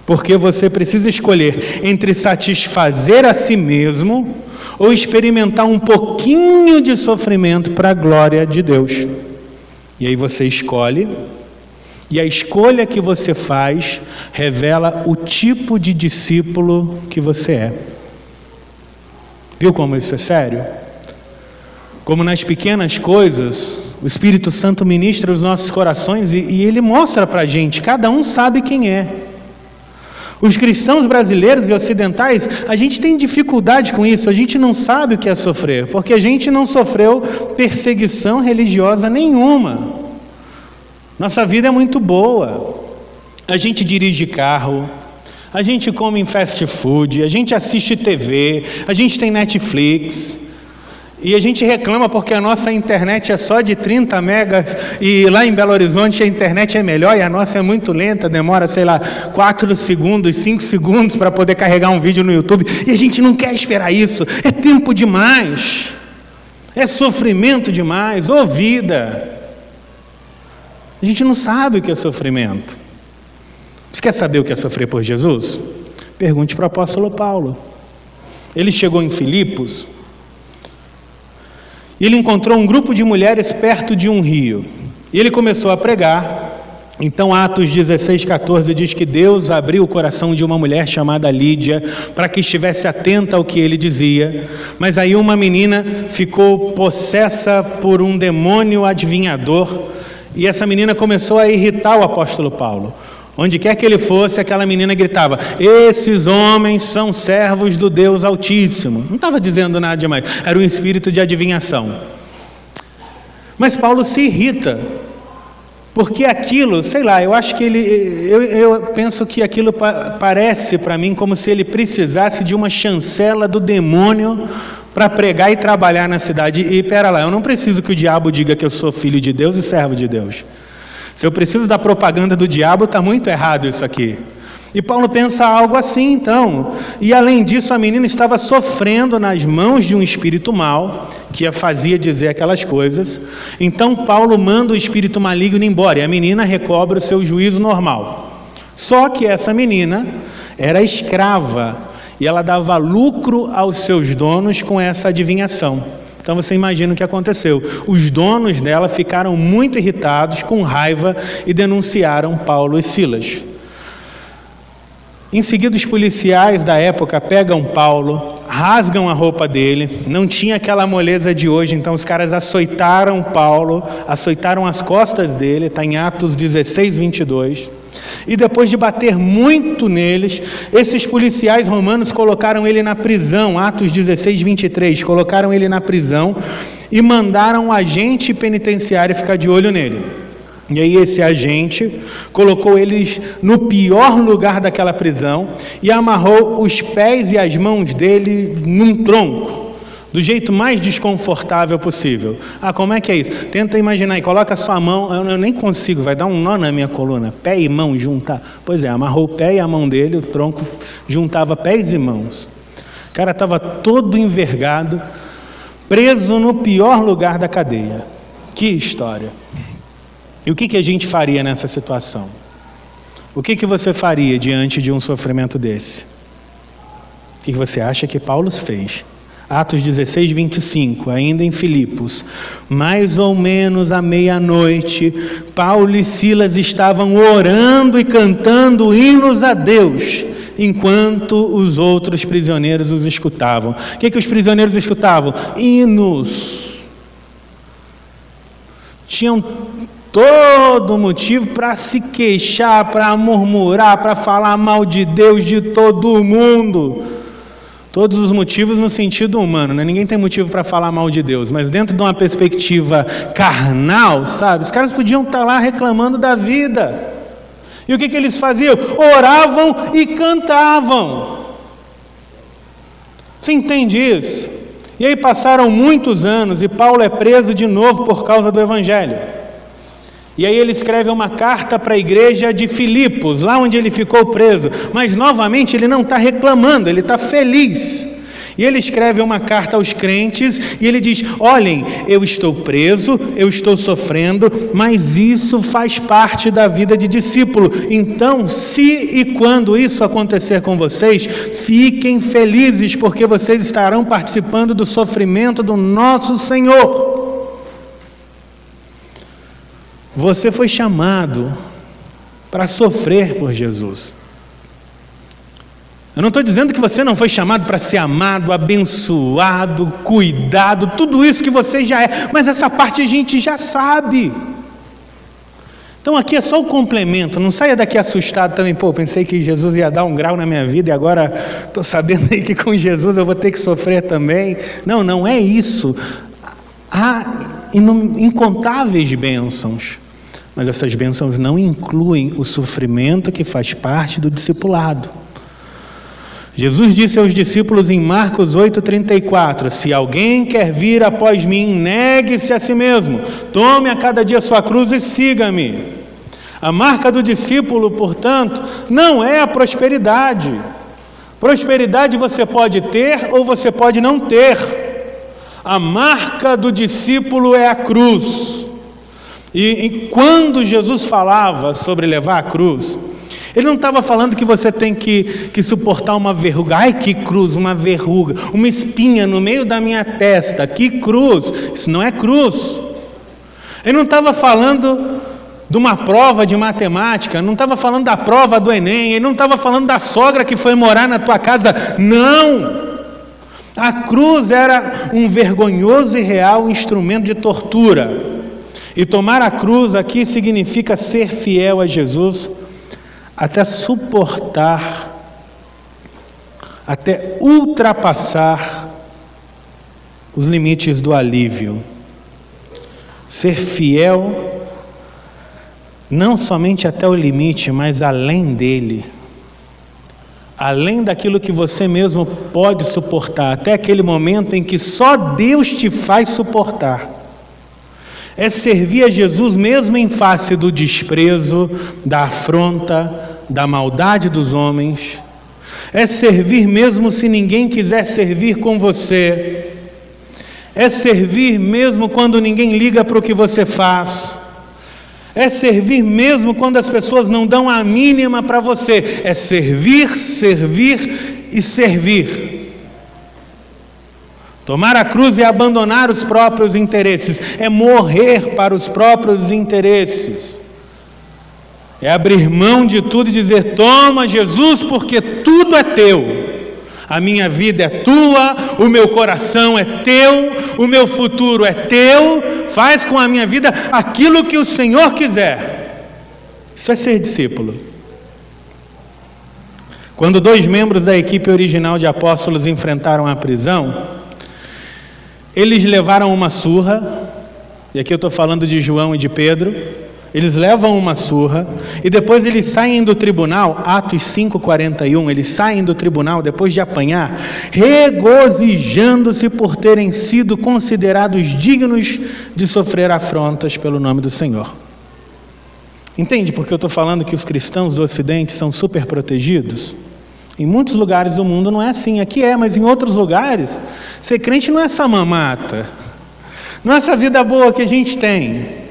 porque você precisa escolher entre satisfazer a si mesmo ou experimentar um pouquinho de sofrimento para a glória de Deus. E aí você escolhe e a escolha que você faz revela o tipo de discípulo que você é. Viu como isso é sério? Como nas pequenas coisas, o Espírito Santo ministra os nossos corações e, e ele mostra para a gente, cada um sabe quem é. Os cristãos brasileiros e ocidentais, a gente tem dificuldade com isso, a gente não sabe o que é sofrer, porque a gente não sofreu perseguição religiosa nenhuma. Nossa vida é muito boa. A gente dirige carro, a gente come em fast food, a gente assiste TV, a gente tem Netflix. E a gente reclama porque a nossa internet é só de 30 megas e lá em Belo Horizonte a internet é melhor e a nossa é muito lenta, demora, sei lá, 4 segundos, 5 segundos para poder carregar um vídeo no YouTube. E a gente não quer esperar isso. É tempo demais. É sofrimento demais, ou vida. A gente não sabe o que é sofrimento. Você quer saber o que é sofrer por Jesus? Pergunte para o apóstolo Paulo. Ele chegou em Filipos e ele encontrou um grupo de mulheres perto de um rio. E ele começou a pregar. Então, Atos 16, 14 diz que Deus abriu o coração de uma mulher chamada Lídia para que estivesse atenta ao que ele dizia. Mas aí uma menina ficou possessa por um demônio adivinhador e essa menina começou a irritar o apóstolo Paulo. Onde quer que ele fosse, aquela menina gritava: Esses homens são servos do Deus Altíssimo. Não estava dizendo nada demais, era um espírito de adivinhação. Mas Paulo se irrita, porque aquilo, sei lá, eu acho que ele, eu, eu penso que aquilo pa, parece para mim como se ele precisasse de uma chancela do demônio para pregar e trabalhar na cidade. E pera lá, eu não preciso que o diabo diga que eu sou filho de Deus e servo de Deus. Se eu preciso da propaganda do diabo, está muito errado isso aqui. E Paulo pensa algo assim, então. E além disso, a menina estava sofrendo nas mãos de um espírito mau, que a fazia dizer aquelas coisas. Então, Paulo manda o espírito maligno embora e a menina recobra o seu juízo normal. Só que essa menina era escrava e ela dava lucro aos seus donos com essa adivinhação. Então você imagina o que aconteceu. Os donos dela ficaram muito irritados, com raiva, e denunciaram Paulo e Silas. Em seguida, os policiais da época pegam Paulo, rasgam a roupa dele, não tinha aquela moleza de hoje, então os caras açoitaram Paulo, açoitaram as costas dele, está em Atos 16, 22. E depois de bater muito neles, esses policiais romanos colocaram ele na prisão, Atos 16, 23, colocaram ele na prisão e mandaram um agente penitenciário ficar de olho nele. E aí esse agente colocou eles no pior lugar daquela prisão e amarrou os pés e as mãos dele num tronco do jeito mais desconfortável possível. Ah, como é que é isso? Tenta imaginar e coloca a sua mão, eu, nem consigo, vai dar um nó na minha coluna, pé e mão juntar. Pois é, amarrou o pé e a mão dele, o tronco juntava pés e mãos. O cara estava todo envergado, preso no pior lugar da cadeia. Que história. E o que, que a gente faria nessa situação? O que, que você faria diante de um sofrimento desse? O que, que você acha que Paulo fez? Atos 16, 25, ainda em Filipos. Mais ou menos à meia-noite, Paulo e Silas estavam orando e cantando hinos a Deus, enquanto os outros prisioneiros os escutavam. O que, que os prisioneiros escutavam? Hinos. Tinham todo motivo para se queixar, para murmurar, para falar mal de Deus, de todo mundo. Todos os motivos no sentido humano, né? ninguém tem motivo para falar mal de Deus, mas dentro de uma perspectiva carnal, sabe? Os caras podiam estar tá lá reclamando da vida. E o que, que eles faziam? Oravam e cantavam. Você entende isso? E aí passaram muitos anos e Paulo é preso de novo por causa do Evangelho. E aí ele escreve uma carta para a igreja de Filipos, lá onde ele ficou preso. Mas novamente ele não está reclamando, ele está feliz. E ele escreve uma carta aos crentes e ele diz: Olhem, eu estou preso, eu estou sofrendo, mas isso faz parte da vida de discípulo. Então, se e quando isso acontecer com vocês, fiquem felizes, porque vocês estarão participando do sofrimento do nosso Senhor. Você foi chamado para sofrer por Jesus. Eu não estou dizendo que você não foi chamado para ser amado, abençoado, cuidado, tudo isso que você já é, mas essa parte a gente já sabe. Então aqui é só o complemento, não saia daqui assustado também, pô, pensei que Jesus ia dar um grau na minha vida e agora estou sabendo aí que com Jesus eu vou ter que sofrer também. Não, não é isso. Há incontáveis bênçãos. Mas essas bênçãos não incluem o sofrimento que faz parte do discipulado. Jesus disse aos discípulos em Marcos 8,34: Se alguém quer vir após mim, negue-se a si mesmo, tome a cada dia sua cruz e siga-me. A marca do discípulo, portanto, não é a prosperidade. Prosperidade você pode ter ou você pode não ter. A marca do discípulo é a cruz. E, e quando Jesus falava sobre levar a cruz, Ele não estava falando que você tem que, que suportar uma verruga. Ai, que cruz, uma verruga, uma espinha no meio da minha testa. Que cruz. Isso não é cruz. Ele não estava falando de uma prova de matemática, não estava falando da prova do Enem, ele não estava falando da sogra que foi morar na tua casa. Não! A cruz era um vergonhoso e real instrumento de tortura. E tomar a cruz aqui significa ser fiel a Jesus até suportar, até ultrapassar os limites do alívio. Ser fiel não somente até o limite, mas além dele além daquilo que você mesmo pode suportar, até aquele momento em que só Deus te faz suportar. É servir a Jesus mesmo em face do desprezo, da afronta, da maldade dos homens. É servir mesmo se ninguém quiser servir com você. É servir mesmo quando ninguém liga para o que você faz é servir mesmo quando as pessoas não dão a mínima para você, é servir, servir e servir. Tomar a cruz e abandonar os próprios interesses, é morrer para os próprios interesses. É abrir mão de tudo e dizer: Toma, Jesus, porque tudo é teu. A minha vida é tua, o meu coração é teu, o meu futuro é teu. Faz com a minha vida aquilo que o Senhor quiser. Isso é ser discípulo. Quando dois membros da equipe original de apóstolos enfrentaram a prisão, eles levaram uma surra, e aqui eu estou falando de João e de Pedro. Eles levam uma surra e depois eles saem do tribunal, Atos 5:41, eles saem do tribunal depois de apanhar, regozijando-se por terem sido considerados dignos de sofrer afrontas pelo nome do Senhor. Entende porque eu estou falando que os cristãos do Ocidente são super protegidos? Em muitos lugares do mundo não é assim, aqui é, mas em outros lugares, ser crente não é essa mamata, não é essa vida boa que a gente tem.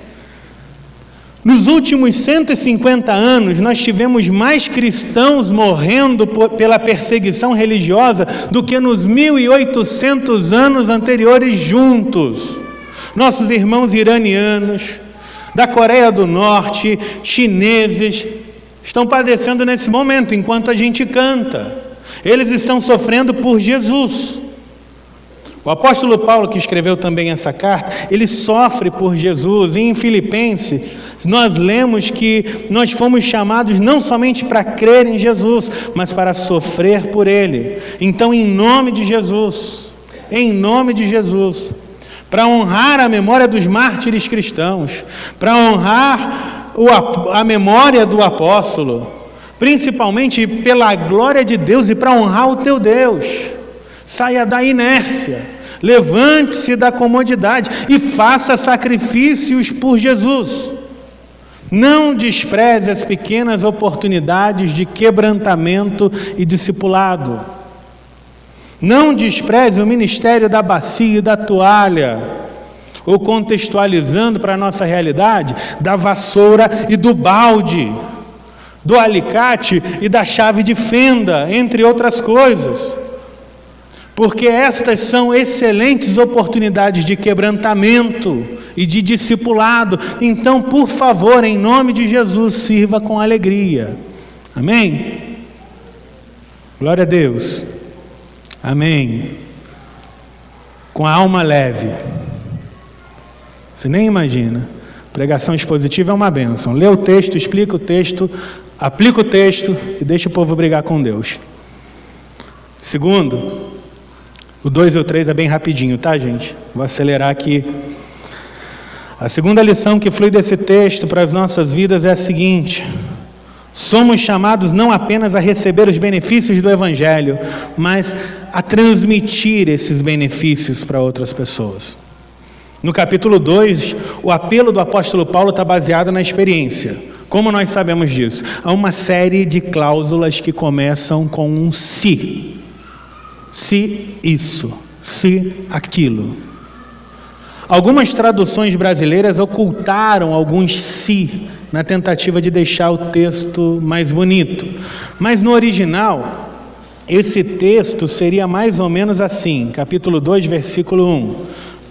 Nos últimos 150 anos, nós tivemos mais cristãos morrendo por, pela perseguição religiosa do que nos 1800 anos anteriores juntos. Nossos irmãos iranianos, da Coreia do Norte, chineses, estão padecendo nesse momento, enquanto a gente canta. Eles estão sofrendo por Jesus. O apóstolo Paulo, que escreveu também essa carta, ele sofre por Jesus. E em Filipenses, nós lemos que nós fomos chamados não somente para crer em Jesus, mas para sofrer por Ele. Então, em nome de Jesus, em nome de Jesus, para honrar a memória dos mártires cristãos, para honrar a memória do apóstolo, principalmente pela glória de Deus e para honrar o teu Deus. Saia da inércia Levante-se da comodidade e faça sacrifícios por Jesus. Não despreze as pequenas oportunidades de quebrantamento e discipulado. Não despreze o ministério da bacia e da toalha, ou contextualizando para a nossa realidade, da vassoura e do balde, do alicate e da chave de fenda, entre outras coisas porque estas são excelentes oportunidades de quebrantamento e de discipulado. Então, por favor, em nome de Jesus, sirva com alegria. Amém? Glória a Deus. Amém. Com a alma leve. Você nem imagina. Pregação expositiva é uma bênção. Lê o texto, explica o texto, aplica o texto e deixa o povo brigar com Deus. Segundo, o 2 e o 3 é bem rapidinho, tá, gente? Vou acelerar aqui. A segunda lição que flui desse texto para as nossas vidas é a seguinte: somos chamados não apenas a receber os benefícios do Evangelho, mas a transmitir esses benefícios para outras pessoas. No capítulo 2, o apelo do apóstolo Paulo está baseado na experiência. Como nós sabemos disso? Há uma série de cláusulas que começam com um se se isso, se aquilo. Algumas traduções brasileiras ocultaram alguns si na tentativa de deixar o texto mais bonito. Mas no original, esse texto seria mais ou menos assim, capítulo 2, versículo 1.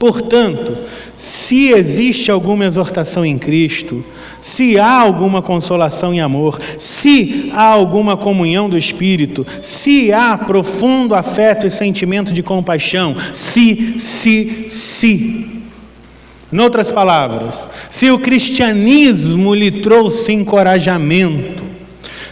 Portanto, se existe alguma exortação em Cristo, se há alguma consolação e amor, se há alguma comunhão do Espírito, se há profundo afeto e sentimento de compaixão, se, se, se. Em outras palavras, se o cristianismo lhe trouxe encorajamento,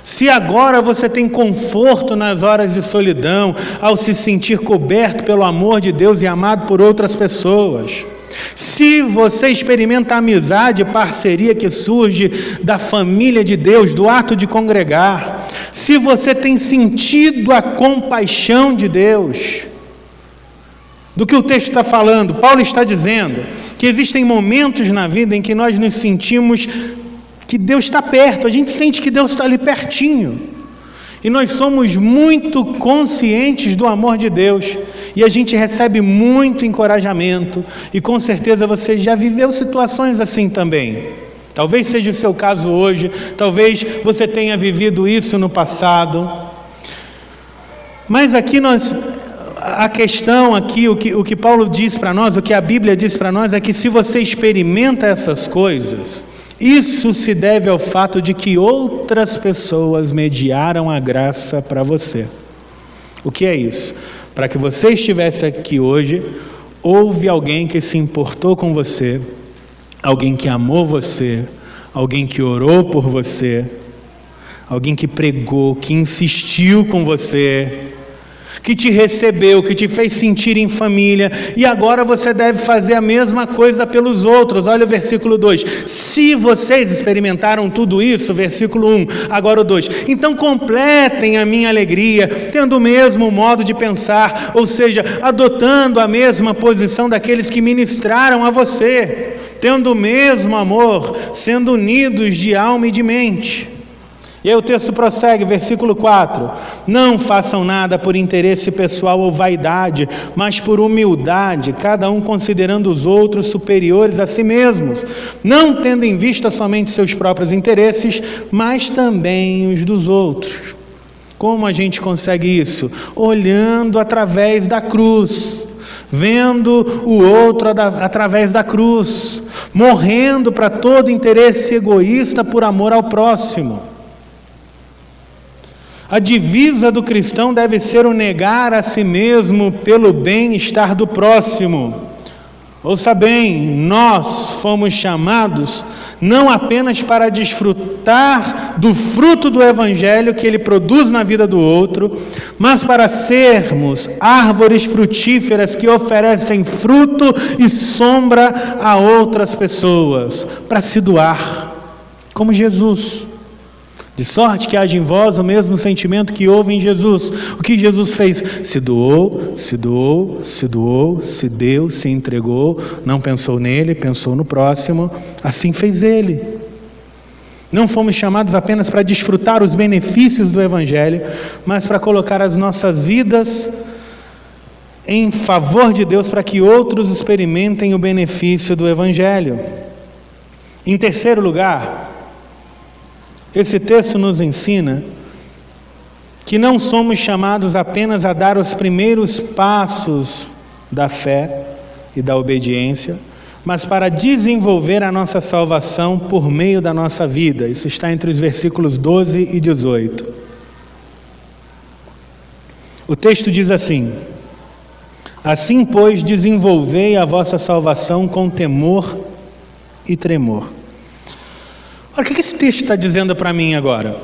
se agora você tem conforto nas horas de solidão, ao se sentir coberto pelo amor de Deus e amado por outras pessoas, se você experimenta a amizade e parceria que surge da família de Deus, do ato de congregar, se você tem sentido a compaixão de Deus, do que o texto está falando, Paulo está dizendo que existem momentos na vida em que nós nos sentimos que Deus está perto, a gente sente que Deus está ali pertinho. E nós somos muito conscientes do amor de Deus. E a gente recebe muito encorajamento. E com certeza você já viveu situações assim também. Talvez seja o seu caso hoje, talvez você tenha vivido isso no passado. Mas aqui nós, a questão aqui, o que, o que Paulo diz para nós, o que a Bíblia diz para nós é que se você experimenta essas coisas, isso se deve ao fato de que outras pessoas mediaram a graça para você. O que é isso? Para que você estivesse aqui hoje, houve alguém que se importou com você, alguém que amou você, alguém que orou por você, alguém que pregou, que insistiu com você, que te recebeu, que te fez sentir em família, e agora você deve fazer a mesma coisa pelos outros. Olha o versículo 2: Se vocês experimentaram tudo isso, versículo 1, agora o 2, então completem a minha alegria, tendo o mesmo modo de pensar, ou seja, adotando a mesma posição daqueles que ministraram a você, tendo o mesmo amor, sendo unidos de alma e de mente. E aí o texto prossegue, versículo 4: Não façam nada por interesse pessoal ou vaidade, mas por humildade, cada um considerando os outros superiores a si mesmos, não tendo em vista somente seus próprios interesses, mas também os dos outros. Como a gente consegue isso? Olhando através da cruz vendo o outro através da cruz, morrendo para todo interesse egoísta por amor ao próximo. A divisa do cristão deve ser o negar a si mesmo pelo bem-estar do próximo. Ouça bem, nós fomos chamados não apenas para desfrutar do fruto do Evangelho que ele produz na vida do outro, mas para sermos árvores frutíferas que oferecem fruto e sombra a outras pessoas, para se doar, como Jesus. De sorte que haja em vós o mesmo sentimento que houve em Jesus. O que Jesus fez? Se doou, se doou, se doou, se deu, se entregou, não pensou nele, pensou no próximo. Assim fez ele. Não fomos chamados apenas para desfrutar os benefícios do Evangelho, mas para colocar as nossas vidas em favor de Deus para que outros experimentem o benefício do Evangelho. Em terceiro lugar, esse texto nos ensina que não somos chamados apenas a dar os primeiros passos da fé e da obediência, mas para desenvolver a nossa salvação por meio da nossa vida. Isso está entre os versículos 12 e 18. O texto diz assim: Assim, pois, desenvolvei a vossa salvação com temor e tremor. Olha, o que esse texto está dizendo para mim agora?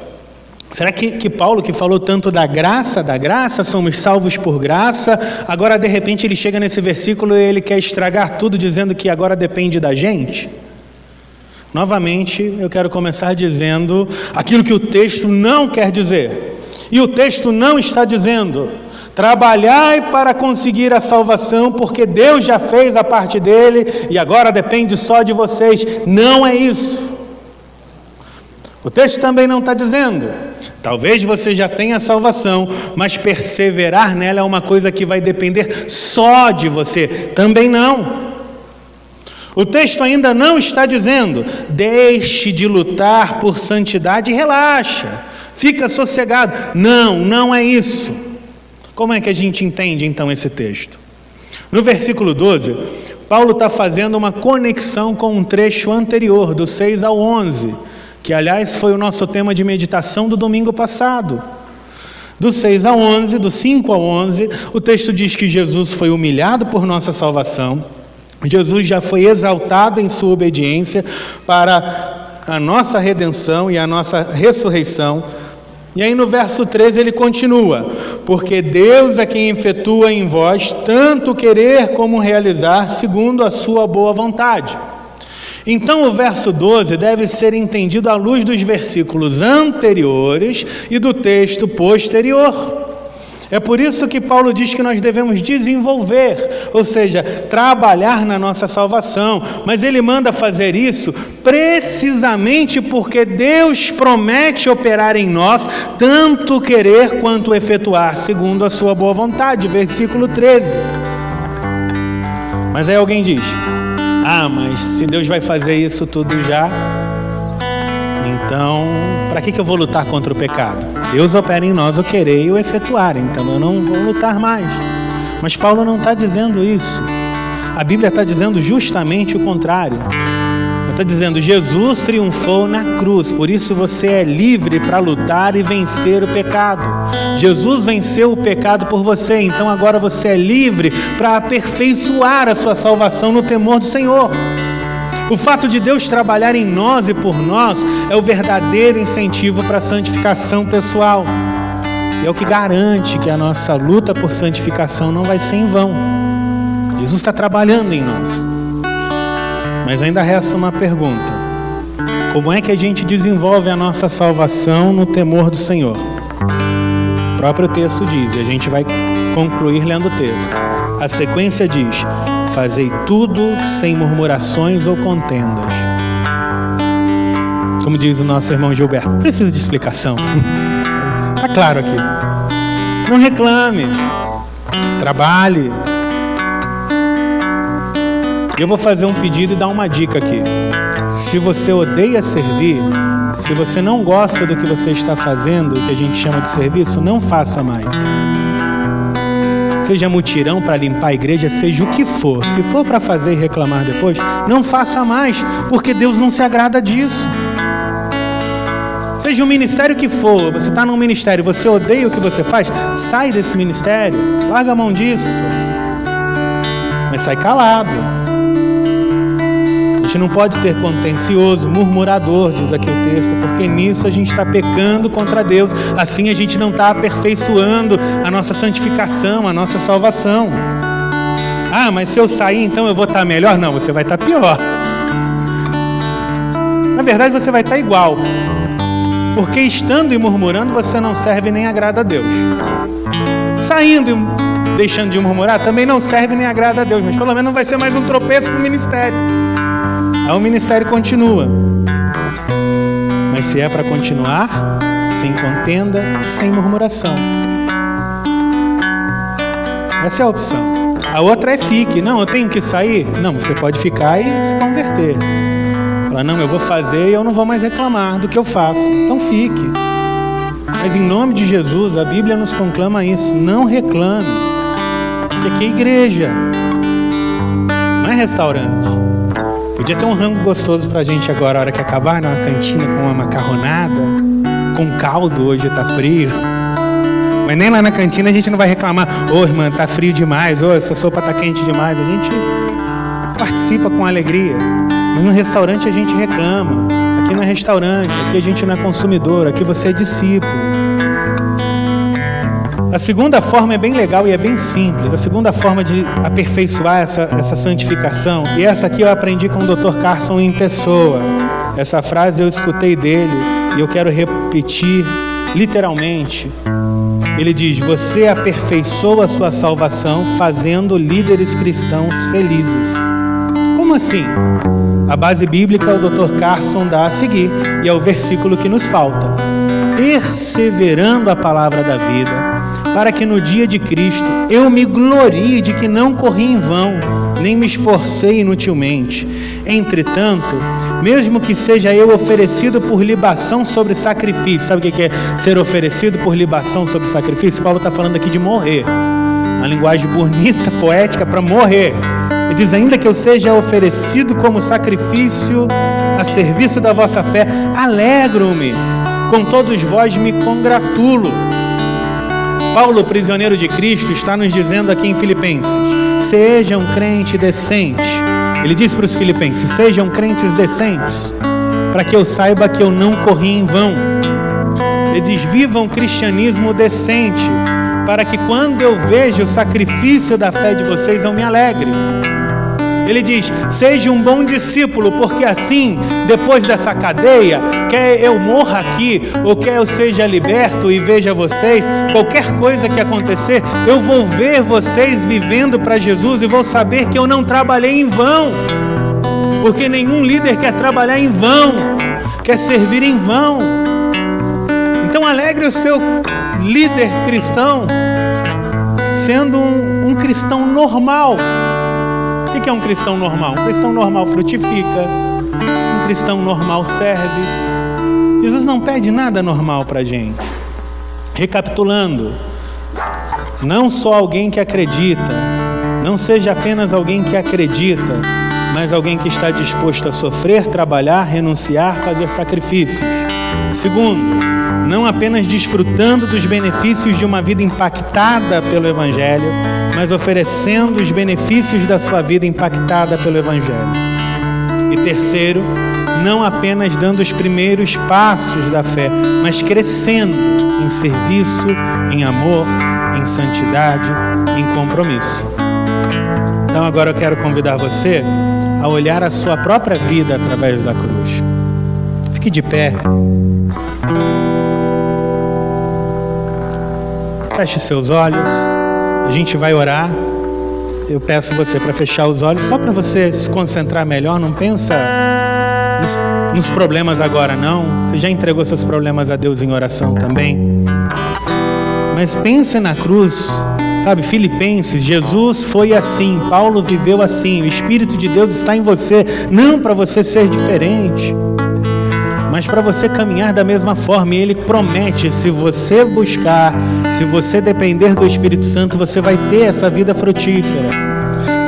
Será que, que Paulo, que falou tanto da graça, da graça, somos salvos por graça, agora de repente ele chega nesse versículo e ele quer estragar tudo dizendo que agora depende da gente? Novamente, eu quero começar dizendo aquilo que o texto não quer dizer. E o texto não está dizendo: trabalhai para conseguir a salvação, porque Deus já fez a parte dele e agora depende só de vocês. Não é isso. O texto também não está dizendo. Talvez você já tenha salvação, mas perseverar nela é uma coisa que vai depender só de você. Também não. O texto ainda não está dizendo, deixe de lutar por santidade e relaxa, fica sossegado. Não, não é isso. Como é que a gente entende então esse texto? No versículo 12, Paulo está fazendo uma conexão com um trecho anterior, do 6 ao 11, que aliás foi o nosso tema de meditação do domingo passado. Do 6 ao 11, do 5 ao 11, o texto diz que Jesus foi humilhado por nossa salvação, Jesus já foi exaltado em sua obediência para a nossa redenção e a nossa ressurreição. E aí no verso 13 ele continua: Porque Deus é quem efetua em vós tanto querer como realizar, segundo a sua boa vontade. Então o verso 12 deve ser entendido à luz dos versículos anteriores e do texto posterior. É por isso que Paulo diz que nós devemos desenvolver, ou seja, trabalhar na nossa salvação, mas ele manda fazer isso precisamente porque Deus promete operar em nós tanto querer quanto efetuar, segundo a sua boa vontade. Versículo 13. Mas aí alguém diz: Ah, mas se Deus vai fazer isso tudo já, então, para que, que eu vou lutar contra o pecado? Deus opera em nós o querer e o efetuar, então eu não vou lutar mais. Mas Paulo não está dizendo isso. A Bíblia está dizendo justamente o contrário. Está dizendo, Jesus triunfou na cruz, por isso você é livre para lutar e vencer o pecado. Jesus venceu o pecado por você, então agora você é livre para aperfeiçoar a sua salvação no temor do Senhor. O fato de Deus trabalhar em nós e por nós é o verdadeiro incentivo para a santificação pessoal. E é o que garante que a nossa luta por santificação não vai ser em vão. Jesus está trabalhando em nós. Mas ainda resta uma pergunta: como é que a gente desenvolve a nossa salvação no temor do Senhor? O próprio texto diz, e a gente vai concluir lendo o texto. A sequência diz: Fazei tudo sem murmurações ou contendas. Como diz o nosso irmão Gilberto, precisa de explicação. Está claro aqui. Não reclame. Trabalhe. Eu vou fazer um pedido e dar uma dica aqui. Se você odeia servir, se você não gosta do que você está fazendo, o que a gente chama de serviço, não faça mais seja mutirão para limpar a igreja, seja o que for. Se for para fazer e reclamar depois, não faça mais, porque Deus não se agrada disso. Seja o ministério que for, você está num ministério, você odeia o que você faz, sai desse ministério, larga a mão disso. Mas sai calado gente não pode ser contencioso, murmurador, diz aqui o texto, porque nisso a gente está pecando contra Deus. Assim a gente não está aperfeiçoando a nossa santificação, a nossa salvação. Ah, mas se eu sair, então eu vou estar tá melhor? Não, você vai estar tá pior. Na verdade, você vai estar tá igual. Porque estando e murmurando, você não serve nem agrada a Deus. Saindo e deixando de murmurar, também não serve nem agrada a Deus, mas pelo menos não vai ser mais um tropeço para o ministério. Aí o ministério continua. Mas se é para continuar, sem contenda, sem murmuração. Essa é a opção. A outra é fique. Não, eu tenho que sair? Não, você pode ficar e se converter. Fala, não, eu vou fazer e eu não vou mais reclamar do que eu faço. Então fique. Mas em nome de Jesus, a Bíblia nos conclama isso. Não reclame. Porque aqui é igreja. Não é restaurante. Podia ter um rango gostoso pra gente agora, a hora que acabar, numa cantina com uma macarronada, com caldo, hoje tá frio. Mas nem lá na cantina a gente não vai reclamar, ô oh, irmã, tá frio demais, ô, oh, essa sopa tá quente demais. A gente participa com alegria. Mas no restaurante a gente reclama. Aqui não é restaurante, aqui a gente não é consumidor, aqui você é discípulo. A segunda forma é bem legal e é bem simples. A segunda forma de aperfeiçoar essa, essa santificação, e essa aqui eu aprendi com o Dr. Carson em pessoa. Essa frase eu escutei dele e eu quero repetir literalmente. Ele diz: Você aperfeiçoa a sua salvação fazendo líderes cristãos felizes. Como assim? A base bíblica o Dr. Carson dá a seguir, e é o versículo que nos falta. Perseverando a palavra da vida, para que no dia de Cristo eu me glorie de que não corri em vão, nem me esforcei inutilmente. Entretanto, mesmo que seja eu oferecido por libação sobre sacrifício, sabe o que é ser oferecido por libação sobre sacrifício? Paulo está falando aqui de morrer. Uma linguagem bonita, poética para morrer. Ele diz: ainda que eu seja oferecido como sacrifício a serviço da vossa fé, alegro-me, com todos vós me congratulo. Paulo, prisioneiro de Cristo, está nos dizendo aqui em Filipenses: sejam crente decente. Ele diz para os filipenses: sejam crentes decentes, para que eu saiba que eu não corri em vão. Ele diz: vivam um cristianismo decente, para que quando eu veja o sacrifício da fé de vocês, eu me alegre. Ele diz: seja um bom discípulo, porque assim, depois dessa cadeia, quer eu morra aqui ou quer eu seja liberto e veja vocês, qualquer coisa que acontecer, eu vou ver vocês vivendo para Jesus e vou saber que eu não trabalhei em vão, porque nenhum líder quer trabalhar em vão, quer servir em vão. Então alegre o seu líder cristão sendo um, um cristão normal o que é um cristão normal? Um cristão normal frutifica, um cristão normal serve. Jesus não pede nada normal para a gente. Recapitulando, não só alguém que acredita, não seja apenas alguém que acredita, mas alguém que está disposto a sofrer, trabalhar, renunciar, fazer sacrifícios. Segundo, não apenas desfrutando dos benefícios de uma vida impactada pelo Evangelho, mas oferecendo os benefícios da sua vida impactada pelo Evangelho. E terceiro, não apenas dando os primeiros passos da fé, mas crescendo em serviço, em amor, em santidade, em compromisso. Então agora eu quero convidar você a olhar a sua própria vida através da cruz. Fique de pé. Feche seus olhos. A gente vai orar. Eu peço você para fechar os olhos, só para você se concentrar melhor. Não pensa nos, nos problemas agora, não. Você já entregou seus problemas a Deus em oração também. Mas pense na cruz, sabe? Filipenses, Jesus foi assim, Paulo viveu assim. O Espírito de Deus está em você, não para você ser diferente mas para você caminhar da mesma forma. E Ele promete: se você buscar, se você depender do Espírito Santo, você vai ter essa vida frutífera.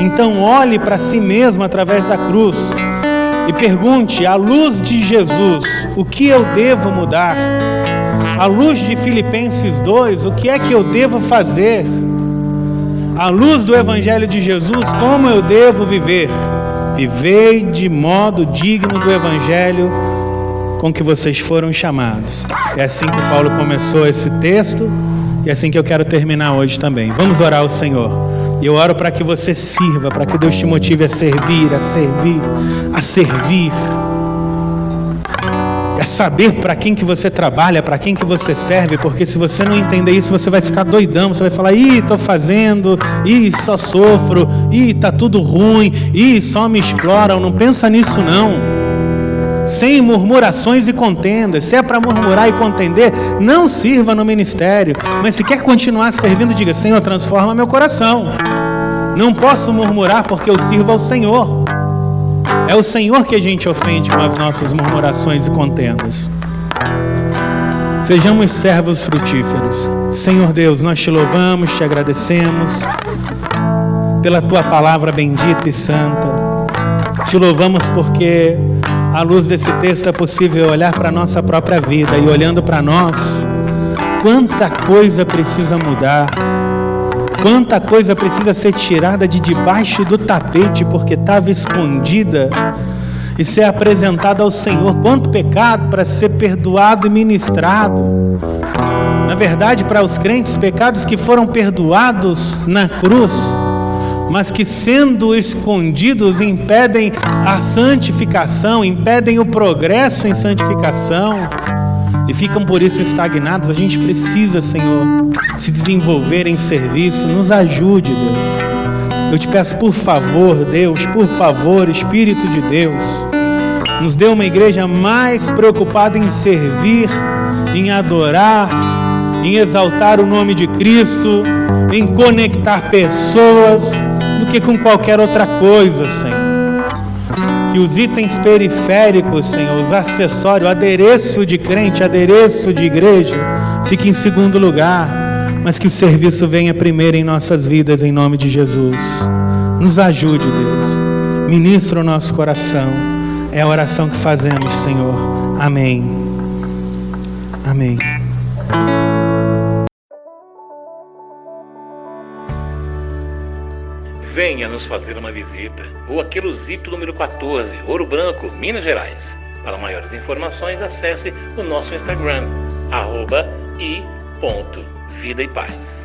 Então, olhe para si mesmo através da cruz e pergunte, à luz de Jesus, o que eu devo mudar? À luz de Filipenses 2, o que é que eu devo fazer? À luz do Evangelho de Jesus, como eu devo viver? Vivei de modo digno do Evangelho com que vocês foram chamados. É assim que Paulo começou esse texto e é assim que eu quero terminar hoje também. Vamos orar ao Senhor. Eu oro para que você sirva, para que Deus te motive a servir, a servir, a servir. A saber para quem que você trabalha, para quem que você serve, porque se você não entender isso, você vai ficar doidão, você vai falar: "Ih, estou fazendo, ih, só sofro, ih, tá tudo ruim, ih, só me exploram". Não pensa nisso não sem murmurações e contendas. Se é para murmurar e contender, não sirva no ministério. Mas se quer continuar servindo, diga: Senhor, transforma meu coração. Não posso murmurar porque eu sirvo ao Senhor. É o Senhor que a gente ofende com as nossas murmurações e contendas. Sejamos servos frutíferos. Senhor Deus, nós te louvamos, te agradecemos pela tua palavra bendita e santa. Te louvamos porque à luz desse texto é possível olhar para a nossa própria vida e olhando para nós, quanta coisa precisa mudar, quanta coisa precisa ser tirada de debaixo do tapete porque estava escondida e ser apresentada ao Senhor, quanto pecado para ser perdoado e ministrado. Na verdade, para os crentes, pecados que foram perdoados na cruz mas que sendo escondidos impedem a santificação, impedem o progresso em santificação e ficam por isso estagnados. A gente precisa, Senhor, se desenvolver em serviço. Nos ajude, Deus. Eu te peço, por favor, Deus, por favor, Espírito de Deus, nos dê uma igreja mais preocupada em servir, em adorar, em exaltar o nome de Cristo, em conectar pessoas do que com qualquer outra coisa, Senhor. Que os itens periféricos, Senhor, os acessórios, o adereço de crente, adereço de igreja, fique em segundo lugar, mas que o serviço venha primeiro em nossas vidas, em nome de Jesus. Nos ajude, Deus. Ministra o nosso coração. É a oração que fazemos, Senhor. Amém. Amém. Venha nos fazer uma visita. Rua Queluzito, número 14, Ouro Branco, Minas Gerais. Para maiores informações, acesse o nosso Instagram, arroba e ponto, vida e paz.